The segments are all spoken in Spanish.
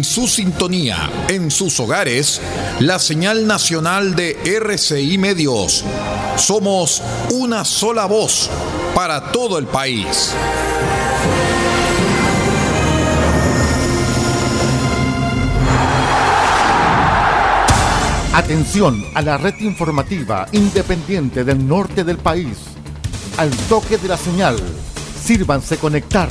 en su sintonía, en sus hogares, la señal nacional de RCI Medios. Somos una sola voz para todo el país. Atención a la red informativa independiente del norte del país. Al toque de la señal, sírvanse conectar.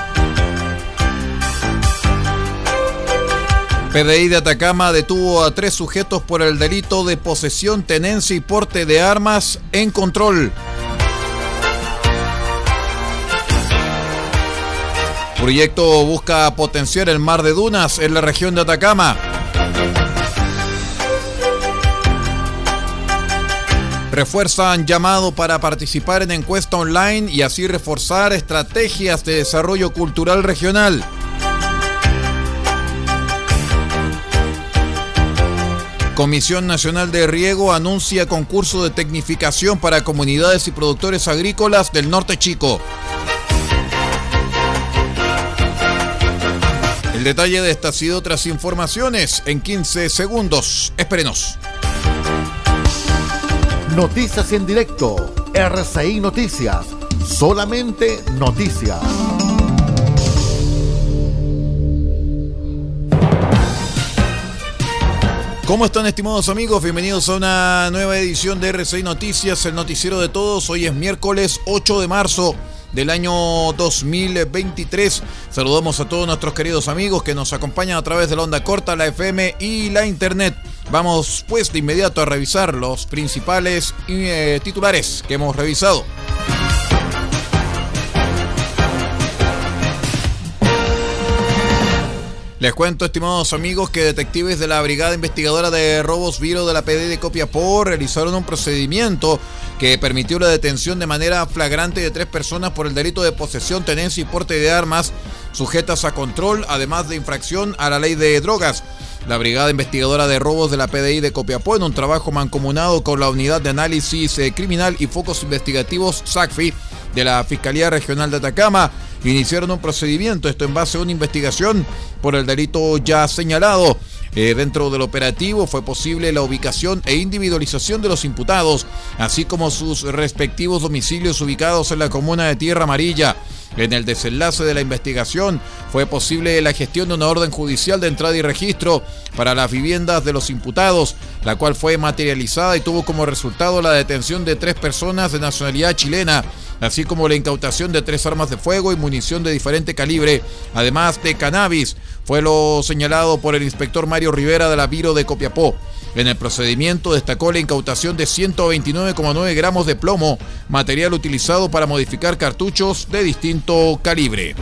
PDI de Atacama detuvo a tres sujetos por el delito de posesión, tenencia y porte de armas en control. Proyecto busca potenciar el mar de dunas en la región de Atacama. Refuerzan llamado para participar en encuesta online y así reforzar estrategias de desarrollo cultural regional. Comisión Nacional de Riego anuncia concurso de tecnificación para comunidades y productores agrícolas del Norte Chico. El detalle de estas y otras informaciones en 15 segundos. Espérenos. Noticias en directo. RCI Noticias. Solamente noticias. ¿Cómo están estimados amigos? Bienvenidos a una nueva edición de RCI Noticias, el noticiero de todos. Hoy es miércoles 8 de marzo del año 2023. Saludamos a todos nuestros queridos amigos que nos acompañan a través de la onda corta, la FM y la internet. Vamos pues de inmediato a revisar los principales eh, titulares que hemos revisado. Les cuento, estimados amigos, que detectives de la Brigada Investigadora de Robos Viro de la PD de Copiapó realizaron un procedimiento que permitió la detención de manera flagrante de tres personas por el delito de posesión, tenencia y porte de armas sujetas a control, además de infracción a la ley de drogas. La Brigada Investigadora de Robos de la PDI de Copiapó, en un trabajo mancomunado con la Unidad de Análisis eh, Criminal y Focos Investigativos SACFI de la Fiscalía Regional de Atacama, iniciaron un procedimiento, esto en base a una investigación por el delito ya señalado. Eh, dentro del operativo fue posible la ubicación e individualización de los imputados, así como sus respectivos domicilios ubicados en la comuna de Tierra Amarilla. En el desenlace de la investigación fue posible la gestión de una orden judicial de entrada y registro para las viviendas de los imputados, la cual fue materializada y tuvo como resultado la detención de tres personas de nacionalidad chilena, así como la incautación de tres armas de fuego y munición de diferente calibre, además de cannabis. Fue lo señalado por el inspector Mario Rivera de la Viro de Copiapó. En el procedimiento destacó la incautación de 129,9 gramos de plomo, material utilizado para modificar cartuchos de distinto calibre.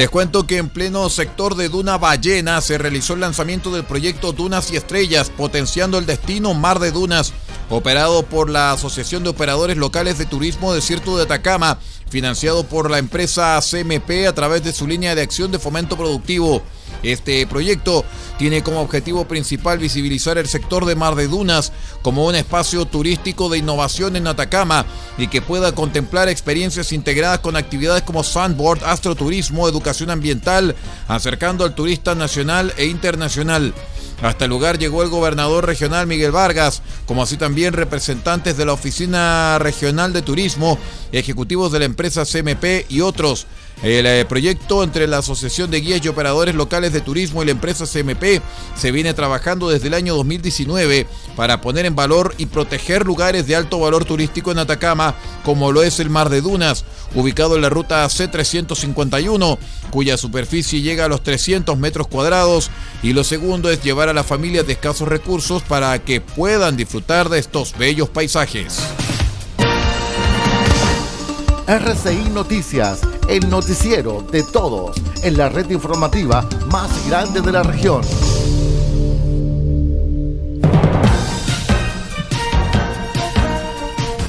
Les cuento que en pleno sector de Duna Ballena se realizó el lanzamiento del proyecto Dunas y Estrellas, potenciando el destino Mar de Dunas, operado por la Asociación de Operadores Locales de Turismo Desierto de Atacama, financiado por la empresa CMP a través de su línea de acción de fomento productivo. Este proyecto tiene como objetivo principal visibilizar el sector de Mar de Dunas como un espacio turístico de innovación en Atacama y que pueda contemplar experiencias integradas con actividades como sandboard, astroturismo, educación ambiental, acercando al turista nacional e internacional. Hasta el lugar llegó el gobernador regional Miguel Vargas, como así también representantes de la Oficina Regional de Turismo, ejecutivos de la empresa CMP y otros. El eh, proyecto entre la Asociación de Guías y Operadores Locales de Turismo y la empresa CMP se viene trabajando desde el año 2019 para poner en valor y proteger lugares de alto valor turístico en Atacama, como lo es el Mar de Dunas, ubicado en la ruta C351, cuya superficie llega a los 300 metros cuadrados. Y lo segundo es llevar a las familias de escasos recursos para que puedan disfrutar de estos bellos paisajes. RCI Noticias, el noticiero de todos, en la red informativa más grande de la región.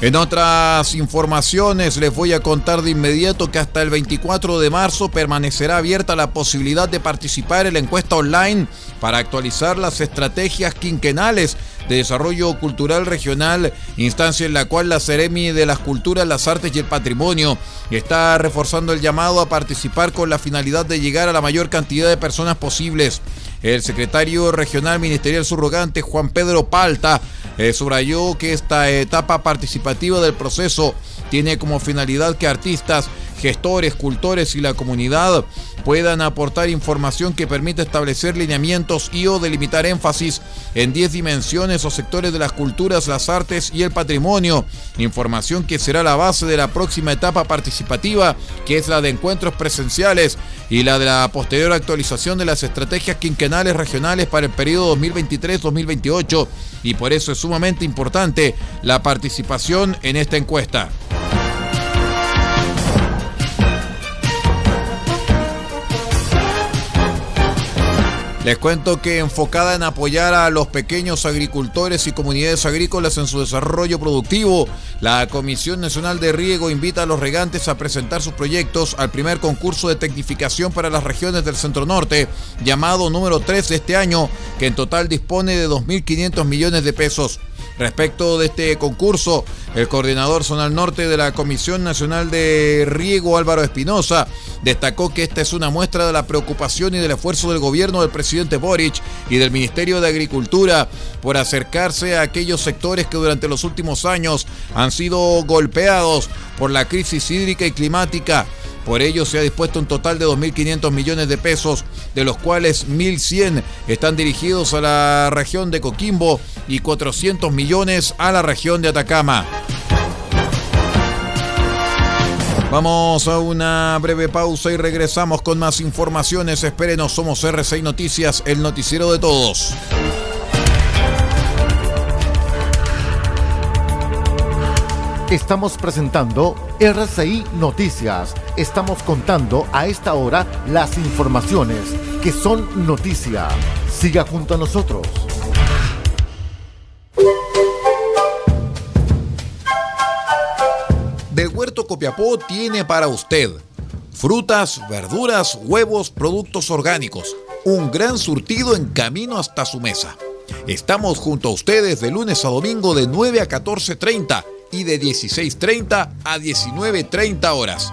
En otras informaciones les voy a contar de inmediato que hasta el 24 de marzo permanecerá abierta la posibilidad de participar en la encuesta online para actualizar las estrategias quinquenales de desarrollo cultural regional, instancia en la cual la Ceremi de las Culturas, las Artes y el Patrimonio está reforzando el llamado a participar con la finalidad de llegar a la mayor cantidad de personas posibles. El secretario regional ministerial subrogante Juan Pedro Palta eh, subrayó que esta etapa participativa del proceso tiene como finalidad que artistas, gestores, cultores y la comunidad puedan aportar información que permita establecer lineamientos y o delimitar énfasis en 10 dimensiones o sectores de las culturas, las artes y el patrimonio. Información que será la base de la próxima etapa participativa, que es la de encuentros presenciales y la de la posterior actualización de las estrategias quinquenales regionales para el periodo 2023-2028. Y por eso es sumamente importante la participación en esta encuesta. Les cuento que enfocada en apoyar a los pequeños agricultores y comunidades agrícolas en su desarrollo productivo, la Comisión Nacional de Riego invita a los regantes a presentar sus proyectos al primer concurso de tecnificación para las regiones del Centro Norte, llamado número 3 de este año, que en total dispone de 2.500 millones de pesos. Respecto de este concurso, el coordinador zonal norte de la Comisión Nacional de Riego, Álvaro Espinosa, destacó que esta es una muestra de la preocupación y del esfuerzo del gobierno del presidente Boric y del Ministerio de Agricultura por acercarse a aquellos sectores que durante los últimos años han sido golpeados por la crisis hídrica y climática por ello se ha dispuesto un total de 2.500 millones de pesos, de los cuales 1.100 están dirigidos a la región de Coquimbo y 400 millones a la región de Atacama. Vamos a una breve pausa y regresamos con más informaciones. Espérenos, somos R6 Noticias, el noticiero de todos. Estamos presentando RCI Noticias. Estamos contando a esta hora las informaciones que son noticia. Siga junto a nosotros. Del Huerto Copiapó tiene para usted frutas, verduras, huevos, productos orgánicos. Un gran surtido en camino hasta su mesa. Estamos junto a ustedes de lunes a domingo de 9 a 14.30 y de 16.30 a 19.30 horas.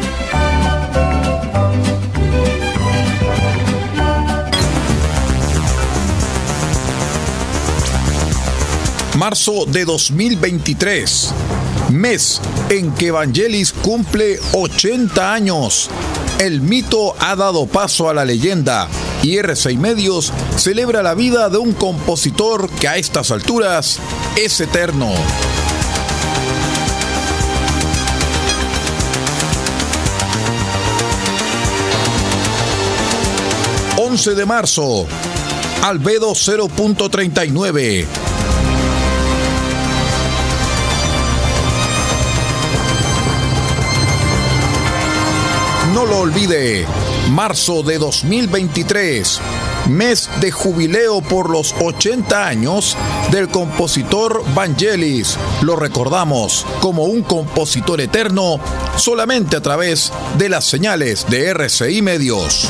Marzo de 2023, mes en que Evangelis cumple 80 años. El mito ha dado paso a la leyenda y R6 Medios celebra la vida de un compositor que a estas alturas es eterno. ...11 de marzo... ...Albedo 0.39... No lo olvide, marzo de 2023, mes de jubileo por los 80 años del compositor Vangelis. Lo recordamos como un compositor eterno solamente a través de las señales de RCI Medios.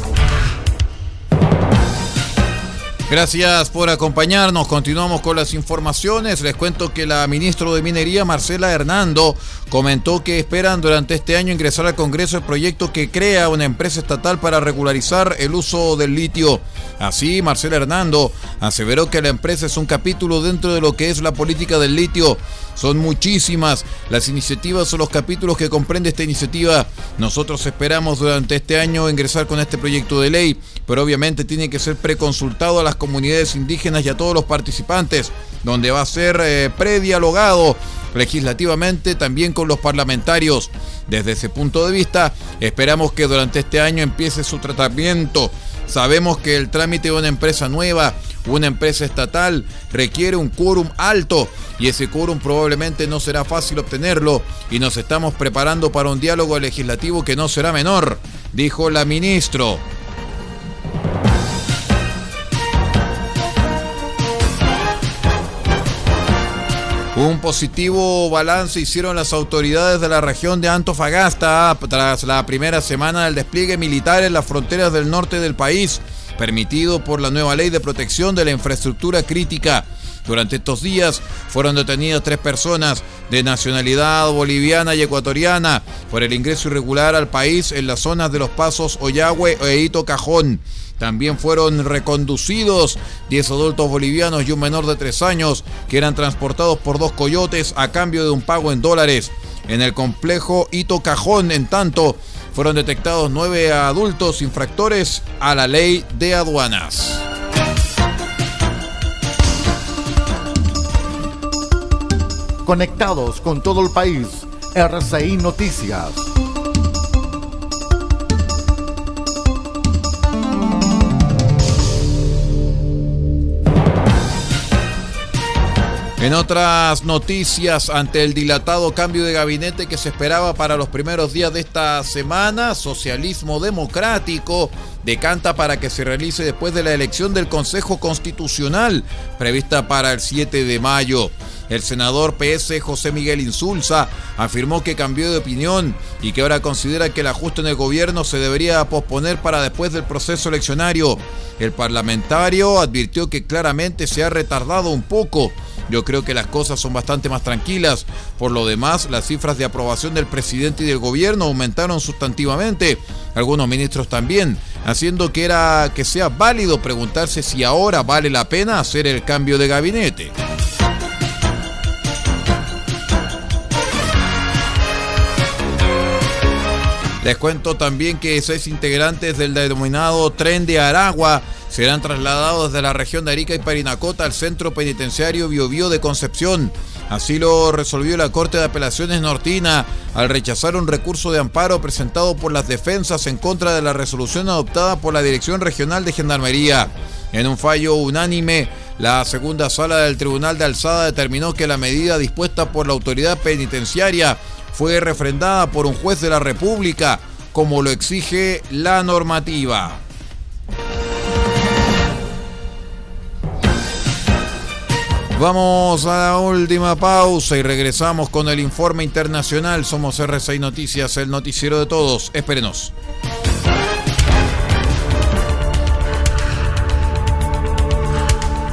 Gracias por acompañarnos. Continuamos con las informaciones. Les cuento que la ministra de Minería, Marcela Hernando, comentó que esperan durante este año ingresar al Congreso el proyecto que crea una empresa estatal para regularizar el uso del litio. Así, Marcela Hernando aseveró que la empresa es un capítulo dentro de lo que es la política del litio. Son muchísimas las iniciativas o los capítulos que comprende esta iniciativa. Nosotros esperamos durante este año ingresar con este proyecto de ley, pero obviamente tiene que ser preconsultado a las comunidades indígenas y a todos los participantes, donde va a ser eh, predialogado legislativamente también con los parlamentarios. Desde ese punto de vista, esperamos que durante este año empiece su tratamiento. Sabemos que el trámite de una empresa nueva, una empresa estatal, requiere un quórum alto y ese quórum probablemente no será fácil obtenerlo y nos estamos preparando para un diálogo legislativo que no será menor, dijo la ministro. Un positivo balance hicieron las autoridades de la región de Antofagasta tras la primera semana del despliegue militar en las fronteras del norte del país, permitido por la nueva ley de protección de la infraestructura crítica. Durante estos días fueron detenidas tres personas de nacionalidad boliviana y ecuatoriana por el ingreso irregular al país en las zonas de los pasos Oyagüe e Hito Cajón. También fueron reconducidos 10 adultos bolivianos y un menor de 3 años que eran transportados por dos coyotes a cambio de un pago en dólares. En el complejo Hito Cajón, en tanto, fueron detectados nueve adultos infractores a la ley de aduanas. Conectados con todo el país, RCI Noticias. En otras noticias, ante el dilatado cambio de gabinete que se esperaba para los primeros días de esta semana, Socialismo Democrático decanta para que se realice después de la elección del Consejo Constitucional, prevista para el 7 de mayo. El senador PS José Miguel Insulza afirmó que cambió de opinión y que ahora considera que el ajuste en el gobierno se debería posponer para después del proceso eleccionario. El parlamentario advirtió que claramente se ha retardado un poco yo creo que las cosas son bastante más tranquilas. Por lo demás, las cifras de aprobación del presidente y del gobierno aumentaron sustantivamente. Algunos ministros también, haciendo que era que sea válido preguntarse si ahora vale la pena hacer el cambio de gabinete. Les cuento también que seis integrantes del denominado Tren de Aragua serán trasladados desde la región de Arica y Parinacota al centro penitenciario Biobío de Concepción. Así lo resolvió la Corte de Apelaciones Nortina al rechazar un recurso de amparo presentado por las defensas en contra de la resolución adoptada por la Dirección Regional de Gendarmería. En un fallo unánime, la segunda sala del Tribunal de Alzada determinó que la medida dispuesta por la autoridad penitenciaria fue refrendada por un juez de la República, como lo exige la normativa. Vamos a la última pausa y regresamos con el informe internacional. Somos R6 Noticias, el noticiero de todos. Espérenos.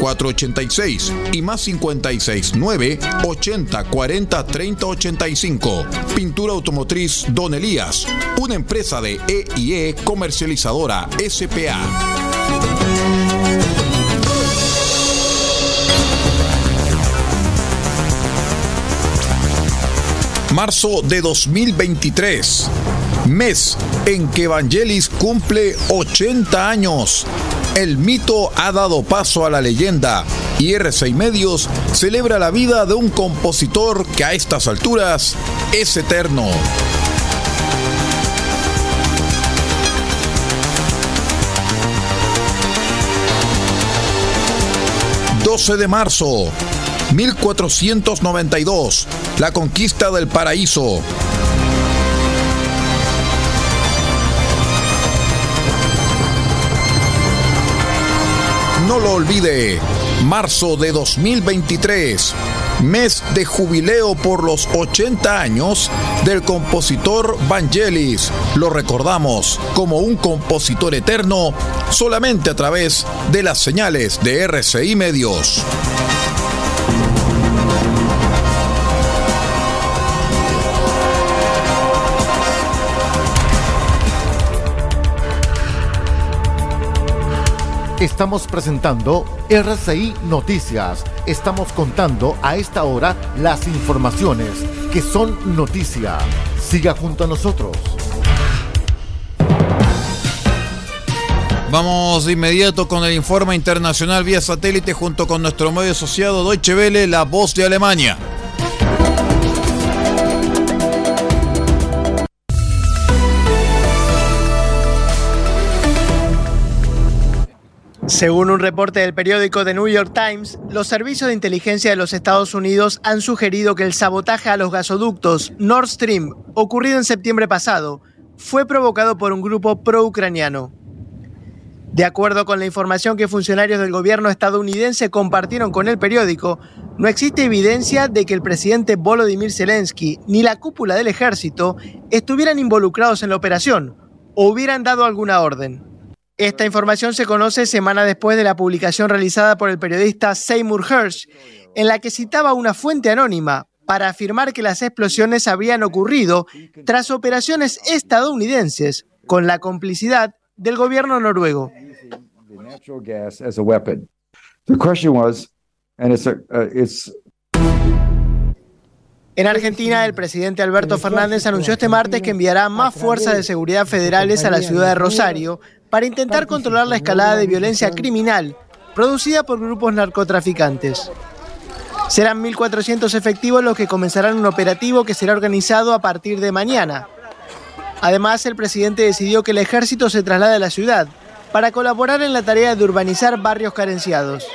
486 y más 56 9 80 40 30 85. Pintura automotriz Don Elías, una empresa de EIE comercializadora SPA. marzo de 2023, mes en que Evangelis cumple 80 años. El mito ha dado paso a la leyenda y R6 Medios celebra la vida de un compositor que a estas alturas es eterno. 12 de marzo, 1492, la conquista del paraíso. Lo olvide, marzo de 2023, mes de jubileo por los 80 años del compositor Vangelis. Lo recordamos como un compositor eterno solamente a través de las señales de RCI Medios. Estamos presentando RCI Noticias. Estamos contando a esta hora las informaciones que son noticia. Siga junto a nosotros. Vamos de inmediato con el informe internacional vía satélite junto con nuestro medio asociado Deutsche Welle, La Voz de Alemania. Según un reporte del periódico The New York Times, los servicios de inteligencia de los Estados Unidos han sugerido que el sabotaje a los gasoductos Nord Stream, ocurrido en septiembre pasado, fue provocado por un grupo pro-ucraniano. De acuerdo con la información que funcionarios del gobierno estadounidense compartieron con el periódico, no existe evidencia de que el presidente Volodymyr Zelensky ni la cúpula del ejército estuvieran involucrados en la operación o hubieran dado alguna orden. Esta información se conoce semana después de la publicación realizada por el periodista Seymour Hersh, en la que citaba una fuente anónima para afirmar que las explosiones habrían ocurrido tras operaciones estadounidenses con la complicidad del gobierno noruego. En Argentina, el presidente Alberto Fernández anunció este martes que enviará más fuerzas de seguridad federales a la ciudad de Rosario para intentar controlar la escalada de violencia criminal producida por grupos narcotraficantes. Serán 1.400 efectivos los que comenzarán un operativo que será organizado a partir de mañana. Además, el presidente decidió que el ejército se traslade a la ciudad para colaborar en la tarea de urbanizar barrios carenciados.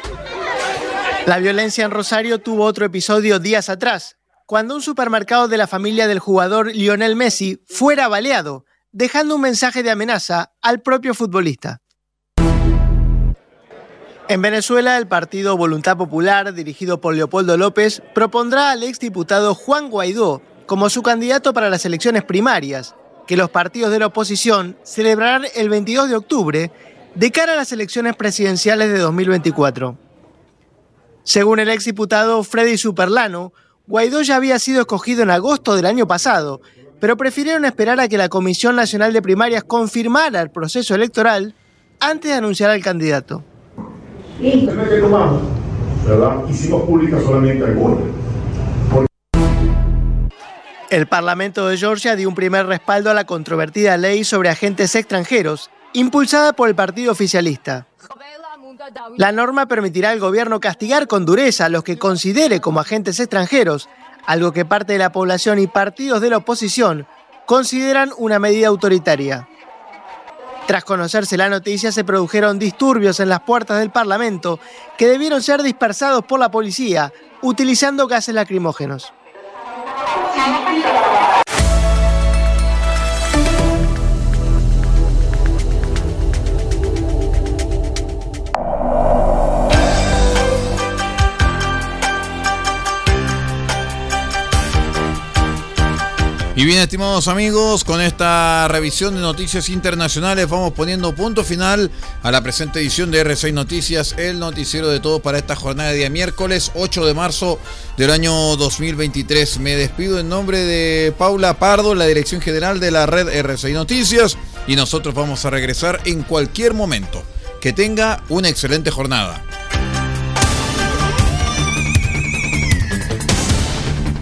La violencia en Rosario tuvo otro episodio días atrás, cuando un supermercado de la familia del jugador Lionel Messi fuera baleado dejando un mensaje de amenaza al propio futbolista. En Venezuela, el partido Voluntad Popular, dirigido por Leopoldo López, propondrá al exdiputado Juan Guaidó como su candidato para las elecciones primarias, que los partidos de la oposición celebrarán el 22 de octubre de cara a las elecciones presidenciales de 2024. Según el exdiputado Freddy Superlano, Guaidó ya había sido escogido en agosto del año pasado pero prefirieron esperar a que la Comisión Nacional de Primarias confirmara el proceso electoral antes de anunciar al candidato. que tomamos, ¿verdad? Hicimos pública solamente algunas. El Parlamento de Georgia dio un primer respaldo a la controvertida ley sobre agentes extranjeros, impulsada por el partido oficialista. La norma permitirá al gobierno castigar con dureza a los que considere como agentes extranjeros algo que parte de la población y partidos de la oposición consideran una medida autoritaria. Tras conocerse la noticia, se produjeron disturbios en las puertas del Parlamento que debieron ser dispersados por la policía utilizando gases lacrimógenos. Y bien, estimados amigos, con esta revisión de noticias internacionales vamos poniendo punto final a la presente edición de R6 Noticias, el noticiero de todo para esta jornada de día miércoles 8 de marzo del año 2023. Me despido en nombre de Paula Pardo, la dirección general de la red R6 Noticias, y nosotros vamos a regresar en cualquier momento. Que tenga una excelente jornada.